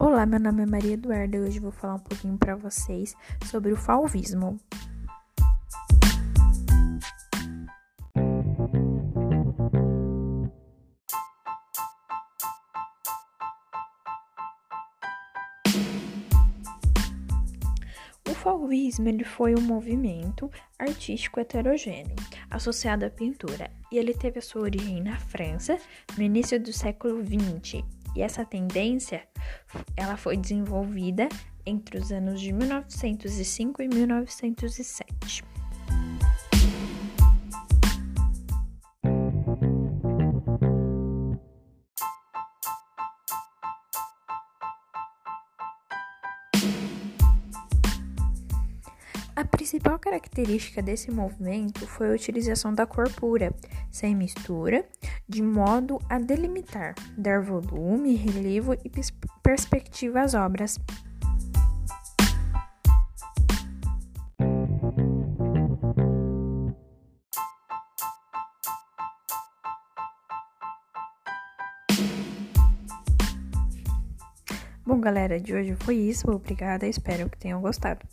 Olá, meu nome é Maria Eduarda e hoje vou falar um pouquinho para vocês sobre o fauvismo. O fauvismo ele foi um movimento artístico heterogêneo associado à pintura e ele teve a sua origem na França no início do século XX e essa tendência ela foi desenvolvida entre os anos de 1905 e 1907. A principal característica desse movimento foi a utilização da cor pura, sem mistura, de modo a delimitar, dar volume, relevo e perspectiva às obras. Bom, galera, de hoje foi isso. Obrigada, espero que tenham gostado.